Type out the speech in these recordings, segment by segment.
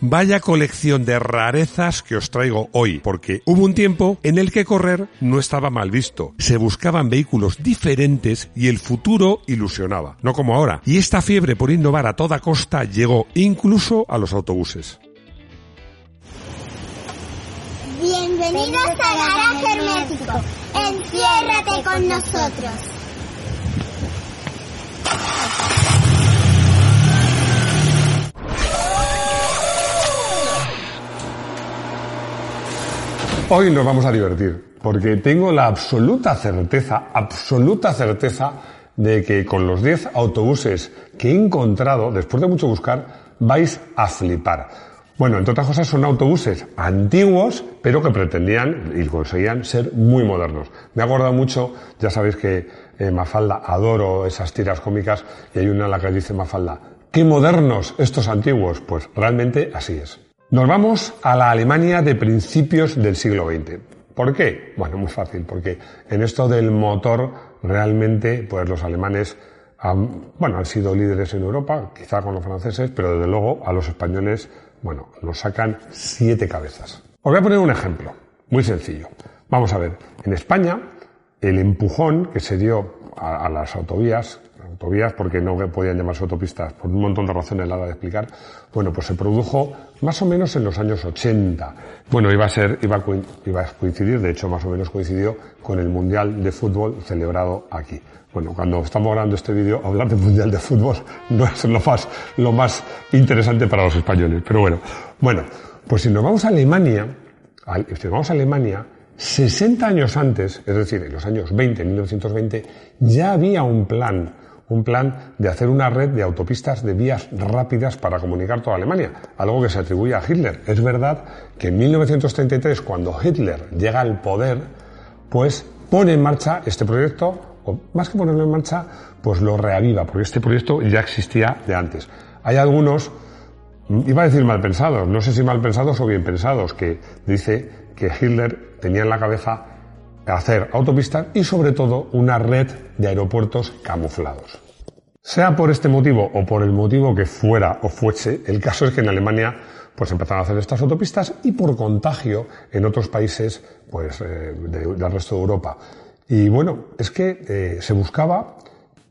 Vaya colección de rarezas que os traigo hoy, porque hubo un tiempo en el que correr no estaba mal visto. Se buscaban vehículos diferentes y el futuro ilusionaba, no como ahora. Y esta fiebre por innovar a toda costa llegó incluso a los autobuses. Bienvenidos a Garaje Hermético. Enciérrate con nosotros. Hoy nos vamos a divertir, porque tengo la absoluta certeza, absoluta certeza de que con los 10 autobuses que he encontrado, después de mucho buscar, vais a flipar. Bueno, entre otras cosas son autobuses antiguos, pero que pretendían y conseguían ser muy modernos. Me ha acordado mucho, ya sabéis que eh, Mafalda, adoro esas tiras cómicas, y hay una en la que dice Mafalda, qué modernos estos antiguos, pues realmente así es. Nos vamos a la Alemania de principios del siglo XX. ¿Por qué? Bueno, muy fácil, porque en esto del motor realmente, pues los alemanes han, bueno, han sido líderes en Europa, quizá con los franceses, pero desde luego a los españoles, bueno, nos sacan siete cabezas. Os voy a poner un ejemplo, muy sencillo. Vamos a ver, en España, el empujón que se dio a, las autovías, autovías porque no podían llamarse autopistas por un montón de razones la hora de explicar, bueno, pues se produjo más o menos en los años 80. Bueno, iba a ser, iba a, iba a coincidir, de hecho más o menos coincidió con el Mundial de Fútbol celebrado aquí. Bueno, cuando estamos grabando este vídeo, hablar del Mundial de Fútbol no es lo más, lo más interesante para los españoles, pero bueno. Bueno, pues si nos vamos a Alemania, si nos vamos a Alemania, 60 años antes, es decir, en los años 20, 1920, ya había un plan un plan de hacer una red de autopistas de vías rápidas para comunicar toda Alemania, algo que se atribuye a Hitler. Es verdad que en 1933, cuando Hitler llega al poder, pues pone en marcha este proyecto, o más que ponerlo en marcha, pues lo reaviva, porque este proyecto ya existía de antes. Hay algunos, iba a decir mal pensados, no sé si mal pensados o bien pensados, que dice que Hitler tenía en la cabeza hacer autopistas y sobre todo una red de aeropuertos camuflados. Sea por este motivo o por el motivo que fuera o fuese, el caso es que en Alemania pues empezaron a hacer estas autopistas y por contagio en otros países pues eh, del resto de Europa. Y bueno, es que eh, se buscaba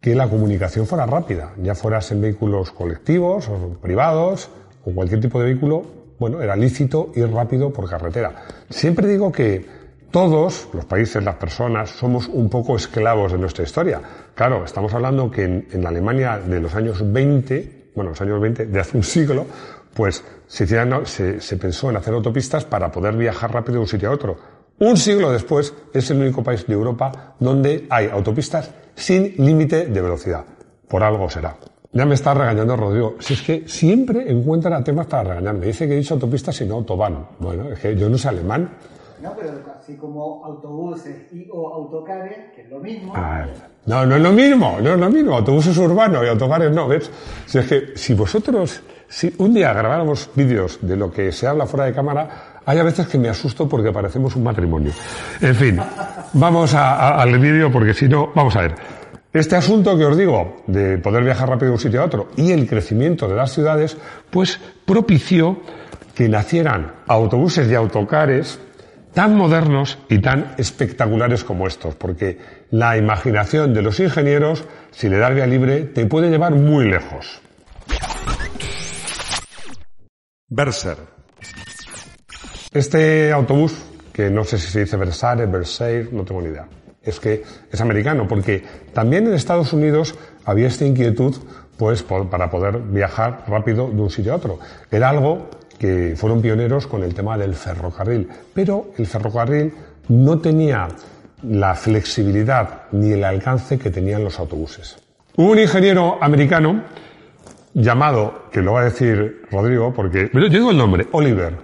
que la comunicación fuera rápida, ya fueras en vehículos colectivos o privados o cualquier tipo de vehículo, bueno, era lícito ir rápido por carretera. Siempre digo que todos, los países, las personas, somos un poco esclavos de nuestra historia. Claro, estamos hablando que en, la Alemania de los años 20, bueno, los años 20, de hace un siglo, pues se, se pensó en hacer autopistas para poder viajar rápido de un sitio a otro. Un siglo después es el único país de Europa donde hay autopistas sin límite de velocidad. Por algo será. Ya me está regañando Rodrigo. Si es que siempre encuentra temas para regañarme. Dice que he dicho autopistas y no autobahn. Bueno, es que yo no sé alemán. No, pero así como autobuses y o autocares, que es lo mismo. Ah, no, no es lo mismo, no es lo mismo. Autobuses urbanos y autocares no, ¿ves? Si es que si vosotros, si un día grabáramos vídeos de lo que se habla fuera de cámara, hay a veces que me asusto porque parecemos un matrimonio. En fin, vamos al vídeo porque si no, vamos a ver. Este asunto que os digo, de poder viajar rápido de un sitio a otro y el crecimiento de las ciudades, pues propició que nacieran autobuses y autocares tan modernos y tan espectaculares como estos, porque la imaginación de los ingenieros, si le das vía libre, te puede llevar muy lejos. Berser. Este autobús, que no sé si se dice Versailles, Versailles, no tengo ni idea, es que es americano, porque también en Estados Unidos había esta inquietud pues para poder viajar rápido de un sitio a otro. Era algo que fueron pioneros con el tema del ferrocarril, pero el ferrocarril no tenía la flexibilidad ni el alcance que tenían los autobuses. Hubo un ingeniero americano llamado, que lo va a decir Rodrigo, porque yo digo el nombre, Oliver.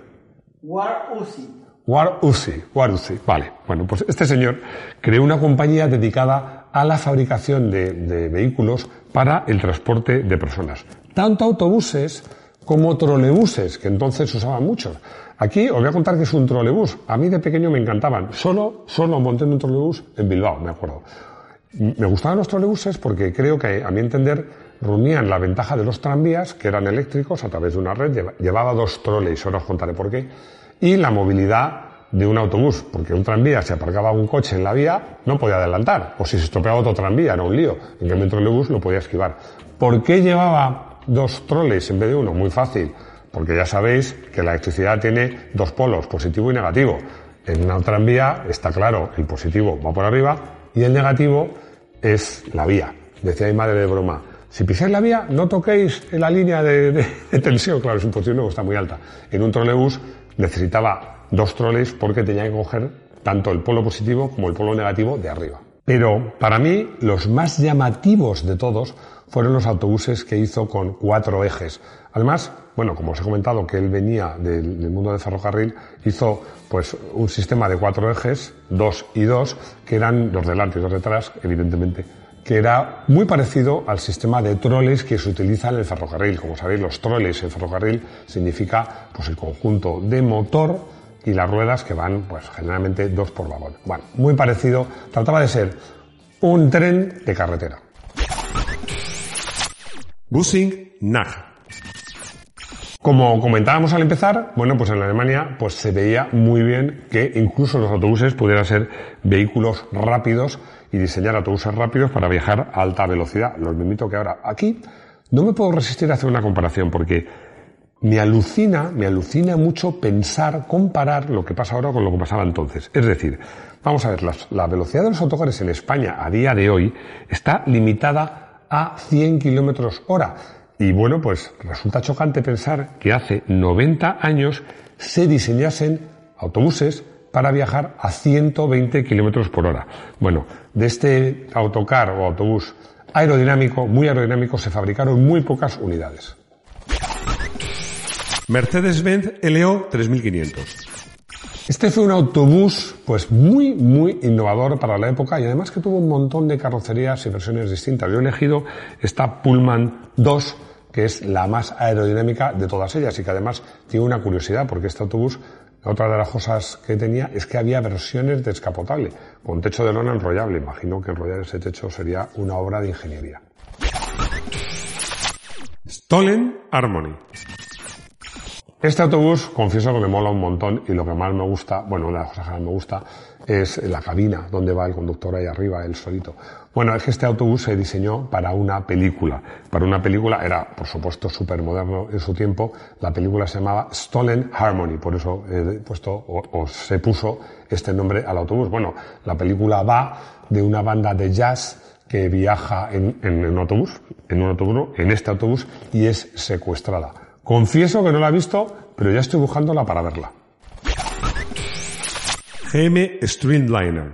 War Uzi. War Uzi, War Uzi. Vale, bueno, pues este señor creó una compañía dedicada a la fabricación de, de vehículos para el transporte de personas. Tanto autobuses como trolebuses, que entonces usaban muchos. Aquí os voy a contar que es un trolebús. A mí de pequeño me encantaban. Solo, solo monté en un trolebús en Bilbao, me acuerdo. Me gustaban los trolebuses porque creo que, a mi entender, reunían la ventaja de los tranvías, que eran eléctricos a través de una red, llevaba dos troles, ahora os contaré por qué, y la movilidad de un autobús, porque un tranvía, si aparcaba un coche en la vía, no podía adelantar, o si se estropeaba otro tranvía, era un lío. En cambio, un trolebús lo podía esquivar. ¿Por qué llevaba dos troles en vez de uno? Muy fácil, porque ya sabéis que la electricidad tiene dos polos, positivo y negativo. En una tranvía está claro, el positivo va por arriba y el negativo es la vía. Decía mi madre de broma, si pisáis la vía, no toquéis en la línea de, tensión. Claro, es imposible porque está muy alta. En un trolebús necesitaba dos troles porque tenía que coger tanto el polo positivo como el polo negativo de arriba. Pero para mí los más llamativos de todos fueron los autobuses que hizo con cuatro ejes. Además, bueno, como os he comentado que él venía del, mundo del ferrocarril, hizo pues un sistema de cuatro ejes, dos y dos, que eran los delante y los detrás, evidentemente, que era muy parecido al sistema de troles que se utiliza en el ferrocarril. Como sabéis, los troles en ferrocarril significa pues el conjunto de motor y las ruedas que van pues generalmente dos por vagón. Bueno, muy parecido, trataba de ser un tren de carretera. Busing Nag. Como comentábamos al empezar, bueno, pues en Alemania pues se veía muy bien que incluso los autobuses pudieran ser vehículos rápidos y diseñar autobuses rápidos para viajar a alta velocidad. Los invito que ahora aquí no me puedo resistir a hacer una comparación porque me alucina, me alucina mucho pensar, comparar lo que pasa ahora con lo que pasaba entonces. Es decir, vamos a ver, la, velocidad de los autocares en España a día de hoy está limitada a 100 kilómetros hora. Y bueno, pues resulta chocante pensar que hace 90 años se diseñasen autobuses para viajar a 120 kilómetros por hora. Bueno, de este autocar o autobús aerodinámico, muy aerodinámico, se fabricaron muy pocas unidades. Mercedes-Benz LO 3500. Este fue un autobús pues muy, muy innovador para la época y además que tuvo un montón de carrocerías y versiones distintas. Yo he elegido esta Pullman 2, que es la más aerodinámica de todas ellas y que además tiene una curiosidad porque este autobús, otra de las cosas que tenía es que había versiones descapotable, con techo de lona enrollable. Imagino que enrollar ese techo sería una obra de ingeniería. Stolen Harmony. Este autobús, confieso que me mola un montón y lo que más me gusta, bueno, una de las cosas que más me gusta es la cabina donde va el conductor ahí arriba, él solito. Bueno, es que este autobús se diseñó para una película. Para una película era, por supuesto, súper moderno en su tiempo. La película se llamaba Stolen Harmony, por eso he puesto o, se puso este nombre al autobús. Bueno, la película va de una banda de jazz que viaja en, en un autobús, en un autobús, en este autobús y es secuestrada. Confieso que no la he visto, pero ya estoy buscándola para verla. GM Streamliner.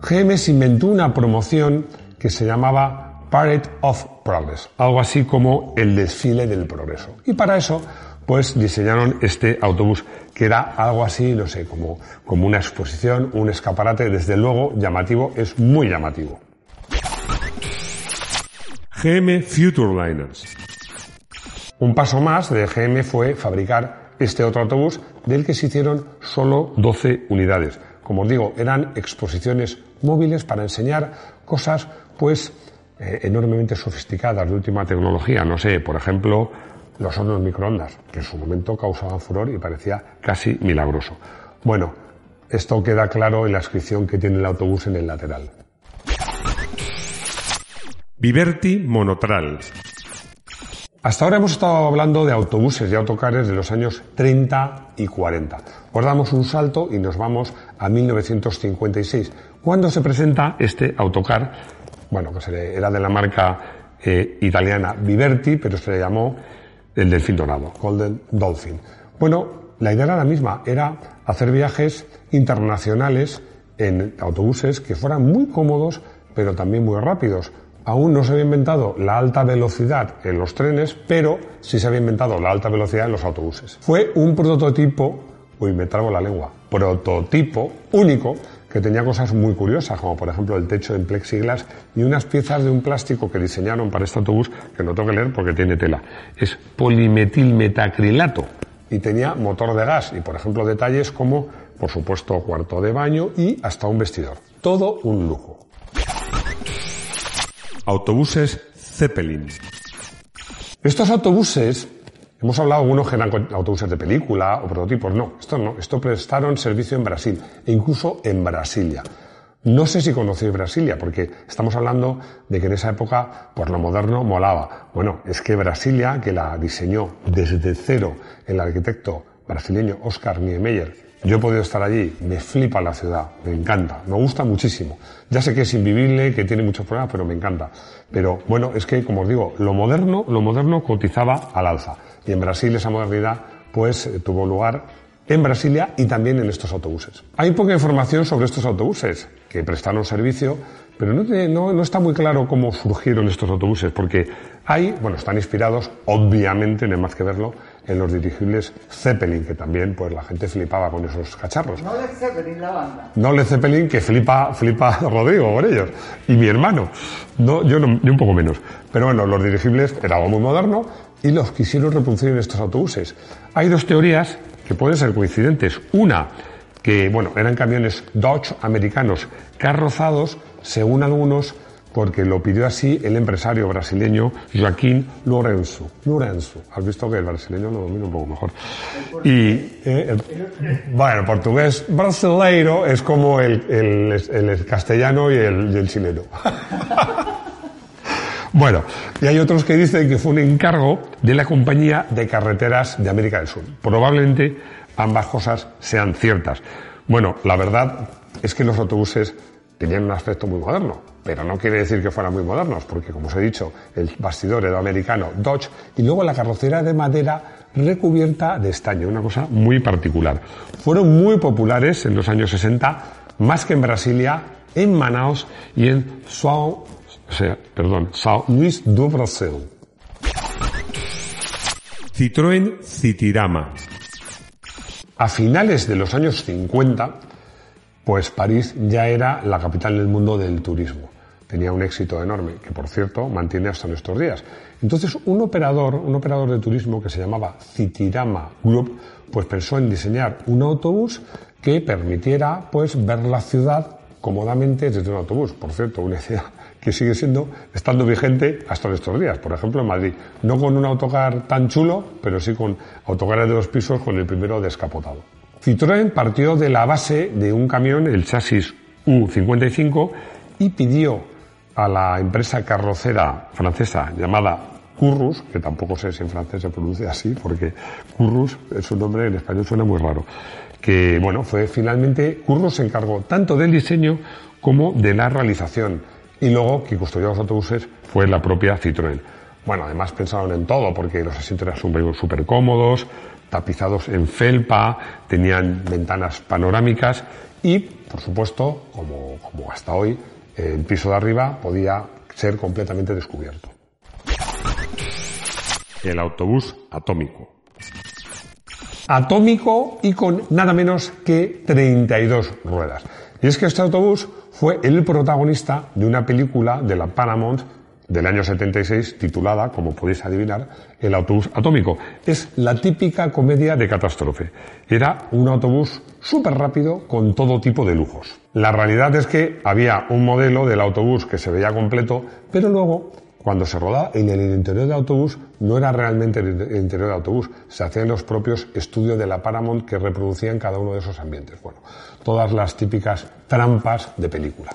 GM se inventó una promoción que se llamaba Parade of Progress, algo así como el desfile del progreso. Y para eso, pues diseñaron este autobús, que era algo así, no sé, como, como una exposición, un escaparate, desde luego llamativo, es muy llamativo. GM Futureliners. Un paso más de GM fue fabricar este otro autobús del que se hicieron solo 12 unidades. Como os digo, eran exposiciones móviles para enseñar cosas pues eh, enormemente sofisticadas de última tecnología. No sé, por ejemplo, los hornos microondas, que en su momento causaban furor y parecía casi milagroso. Bueno, esto queda claro en la inscripción que tiene el autobús en el lateral. Viverti Monotral. Hasta ahora hemos estado hablando de autobuses y autocares de los años 30 y 40. Os damos un salto y nos vamos a 1956, cuando se presenta este autocar, bueno, que era de la marca eh, italiana Viverti, pero se le llamó el Delfín Dorado, Golden Dolphin. Bueno, la idea era la misma, era hacer viajes internacionales en autobuses que fueran muy cómodos, pero también muy rápidos aún no se había inventado la alta velocidad en los trenes, pero sí se había inventado la alta velocidad en los autobuses. Fue un prototipo, uy, me trago la lengua, prototipo único que tenía cosas muy curiosas, como por ejemplo el techo en plexiglas y unas piezas de un plástico que diseñaron para este autobús, que no tengo que leer porque tiene tela. Es polimetilmetacrilato y tenía motor de gas y por ejemplo detalles como, por supuesto, cuarto de baño y hasta un vestidor. Todo un lujo. Autobuses Zeppelin. Estos autobuses, hemos hablado algunos que eran autobuses de película o prototipos, no, esto no, esto prestaron servicio en Brasil e incluso en Brasilia. No sé si conocéis Brasilia, porque estamos hablando de que en esa época, pues lo moderno molaba. Bueno, es que Brasilia, que la diseñó desde cero el arquitecto brasileño Oscar Niemeyer, yo he podido estar allí, me flipa la ciudad, me encanta, me gusta muchísimo. Ya sé que es invivible, que tiene muchos problemas, pero me encanta. Pero bueno, es que, como os digo, lo moderno, lo moderno cotizaba al alza. Y en Brasil esa modernidad, pues, eh, tuvo lugar en Brasilia y también en estos autobuses. Hay poca información sobre estos autobuses que prestaron servicio, pero no, no está muy claro cómo surgieron estos autobuses, porque hay, bueno, están inspirados, obviamente, no hay más que verlo, en los dirigibles Zeppelin, que también, pues la gente flipaba con esos cacharros. No Led Zeppelin, la banda. No Led Zeppelin, que flipa, flipa Rodrigo con ellos. Y mi hermano. No, yo, no, yo un poco menos. Pero bueno, los dirigibles era algo muy moderno y los quisieron reproducir en estos autobuses. Hay dos teorías que pueden ser coincidentes. Una, que bueno, eran camiones Dodge americanos carrozados, según algunos, porque lo pidió así el empresario brasileño Joaquín Lourenço. Lourenço. Has visto que el brasileño lo domina un poco mejor. Y, eh, el- bueno, portugués brasileiro es como el, el- el castellano y el, y el chileno. Bueno, y hay otros que dicen que fue un encargo de la compañía de carreteras de América del Sur. Probablemente ambas cosas sean ciertas. Bueno, la verdad es que los autobuses tenían un aspecto muy moderno, pero no quiere decir que fueran muy modernos, porque como os he dicho, el bastidor era americano Dodge y luego la carrocera de madera recubierta de estaño, una cosa muy particular. Fueron muy populares en los años 60, más que en Brasilia, en Manaus y en São o sea, perdón, São Luís do Brasil. Citroën Citirama. A finales de los años 50, pues París ya era la capital del mundo del turismo. Tenía un éxito enorme, que por cierto mantiene hasta nuestros días. Entonces, un operador, un operador de turismo que se llamaba Citirama Group, pues pensó en diseñar un autobús que permitiera pues ver la ciudad cómodamente desde un autobús. Por cierto, una idea que sigue siendo, estando vigente hasta nuestros días. Por ejemplo, en Madrid. No con un autocar tan chulo, pero sí con autocares de dos pisos con el primero descapotado. Citroën partió de la base de un camión, el chasis U55, y pidió a la empresa carrocera francesa llamada Currus, que tampoco sé si en francés se pronuncia así, porque Currus es un nombre en español suena muy raro, que bueno, fue finalmente Currus se encargó tanto del diseño como de la realización y luego quien construyó los autobuses fue la propia Citroën. Bueno, además pensaron en todo, porque los asientos eran súper cómodos, tapizados en felpa, tenían ventanas panorámicas y, por supuesto, como, como hasta hoy, el piso de arriba podía ser completamente descubierto. El autobús atómico. Atómico y con nada menos que 32 ruedas. Y es que este autobús fue el protagonista de una película de la Paramount del año 76 titulada, como podéis adivinar, El autobús atómico. Es la típica comedia de catástrofe. Era un autobús súper rápido con todo tipo de lujos. La realidad es que había un modelo del autobús que se veía completo, pero luego cuando se rodaba en el interior del autobús, no era realmente el interior del autobús, se hacían los propios estudios de la Paramount que reproducían cada uno de esos ambientes. Bueno, todas las típicas trampas de película.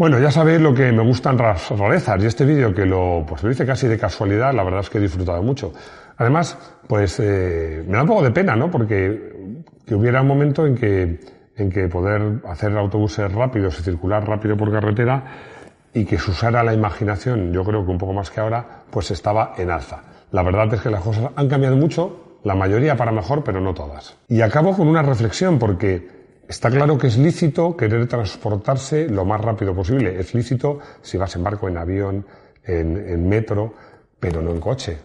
Bueno, ya sabéis lo que me gustan las rarezas y este vídeo que lo, pues hice casi de casualidad, la verdad es que he disfrutado mucho. Además, pues eh, me da un poco de pena, ¿no? Porque que hubiera un momento en que, en que poder hacer autobuses rápidos y circular rápido por carretera y que se usara la imaginación, yo creo que un poco más que ahora, pues estaba en alza. La verdad es que las cosas han cambiado mucho, la mayoría para mejor, pero no todas. Y acabo con una reflexión porque Está claro que es lícito querer transportarse lo más rápido posible. Es lícito si vas en barco, en avión, en, metro, pero no en coche.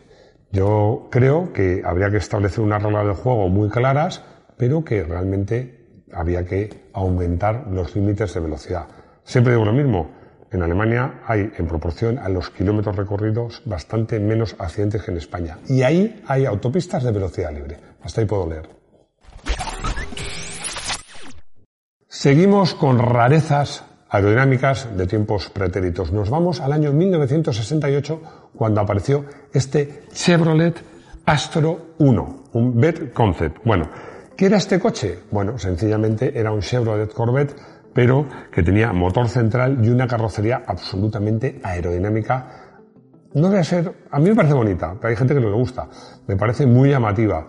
Yo creo que habría que establecer unas reglas de juego muy claras, pero que realmente había que aumentar los límites de velocidad. Siempre digo lo mismo. En Alemania hay, en proporción a los kilómetros recorridos, bastante menos accidentes que en España. Y ahí hay autopistas de velocidad libre. Hasta ahí puedo leer. Seguimos con rarezas aerodinámicas de tiempos pretéritos. Nos vamos al año 1968 cuando apareció este Chevrolet Astro 1, un BET Concept. Bueno, ¿qué era este coche? Bueno, sencillamente era un Chevrolet Corvette, pero que tenía motor central y una carrocería absolutamente aerodinámica. No debe ser, a mí me parece bonita, pero hay gente que no le gusta. Me parece muy llamativa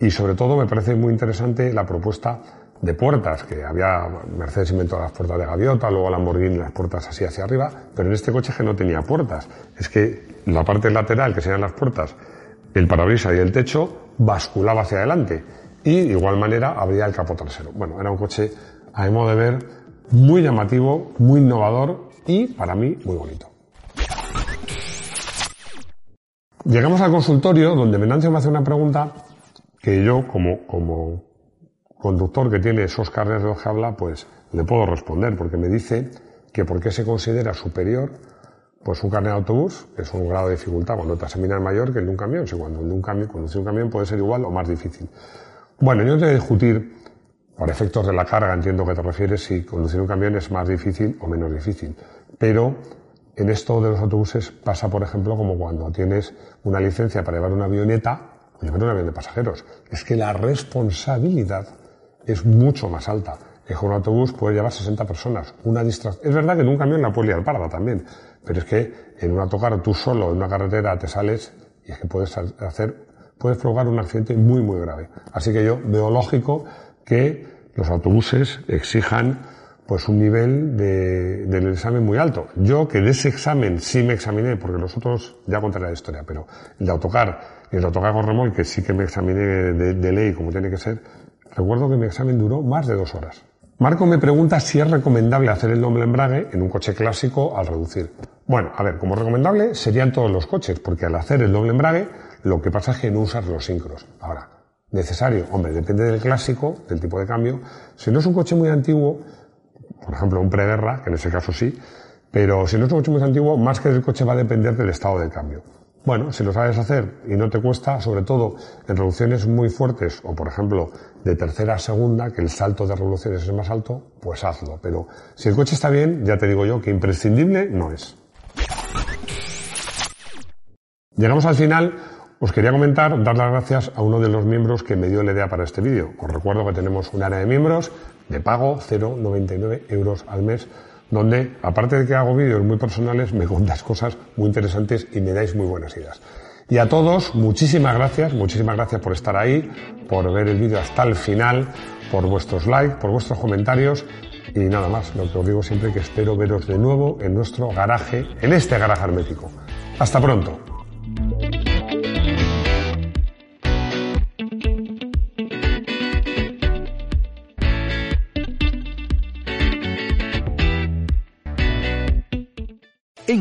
y sobre todo me parece muy interesante la propuesta de puertas, que había Mercedes inventó las puertas de gaviota, luego Lamborghini las puertas así hacia arriba, pero en este coche que no tenía puertas. Es que la parte lateral, que serían las puertas, el parabrisas y el techo, basculaba hacia adelante. Y de igual manera habría el capó trasero. Bueno, era un coche, a mi modo de ver, muy llamativo, muy innovador y, para mí, muy bonito. Llegamos al consultorio donde Venancio me hace una pregunta que yo, como, como conductor que tiene esos carnes de habla, pues le puedo responder, porque me dice que por qué se considera superior pues un carnet de autobús, que es un grado de dificultad cuando te examinas mayor que el de un camión, si cuando un camión, conducir un camión puede ser igual o más difícil. Bueno, yo te voy a discutir, por efectos de la carga, entiendo que te refieres si conducir un camión es más difícil o menos difícil, pero en esto de los autobuses pasa, por ejemplo, como cuando tienes una licencia para llevar una avioneta llevar un avión de pasajeros. Es que la responsabilidad es mucho más alta. En un autobús puede llevar 60 personas. Una distracción. Es verdad que en un camión la puedes liar parda también, pero es que en un autocar tú solo en una carretera te sales y es que puedes hacer, puedes provocar un accidente muy, muy grave. Así que yo veo lógico que los autobuses exijan pues un nivel de, del examen muy alto. Yo que de ese examen sí me examiné, porque los otros ya contaré la historia, pero el de autocar el de autocar con remolque sí que me examiné de ley como tiene que ser, Recuerdo que mi examen duró más de dos horas. Marco me pregunta si es recomendable hacer el doble embrague en un coche clásico al reducir. Bueno, a ver, como recomendable serían todos los coches, porque al hacer el doble embrague lo que pasa es que no usas los sincros. Ahora, necesario, hombre, depende del clásico, del tipo de cambio. Si no es un coche muy antiguo, por ejemplo un preguerra, que en ese caso sí, pero si no es un coche muy antiguo, más que del coche va a depender del estado de cambio. Bueno, si lo sabes hacer y no te cuesta, sobre todo en revoluciones muy fuertes o, por ejemplo, de tercera a segunda, que el salto de revoluciones es más alto, pues hazlo. Pero si el coche está bien, ya te digo yo que imprescindible no es. Llegamos al final. Os quería comentar, dar las gracias a uno de los miembros que me dio la idea para este vídeo. Os recuerdo que tenemos un área de miembros de pago, 0,99 euros al mes donde, aparte de que hago vídeos muy personales, me contáis cosas muy interesantes y me dais muy buenas ideas. Y a todos, muchísimas gracias, muchísimas gracias por estar ahí, por ver el vídeo hasta el final, por vuestros likes, por vuestros comentarios y nada más, lo que os digo siempre que espero veros de nuevo en nuestro garaje, en este garaje hermético. Hasta pronto.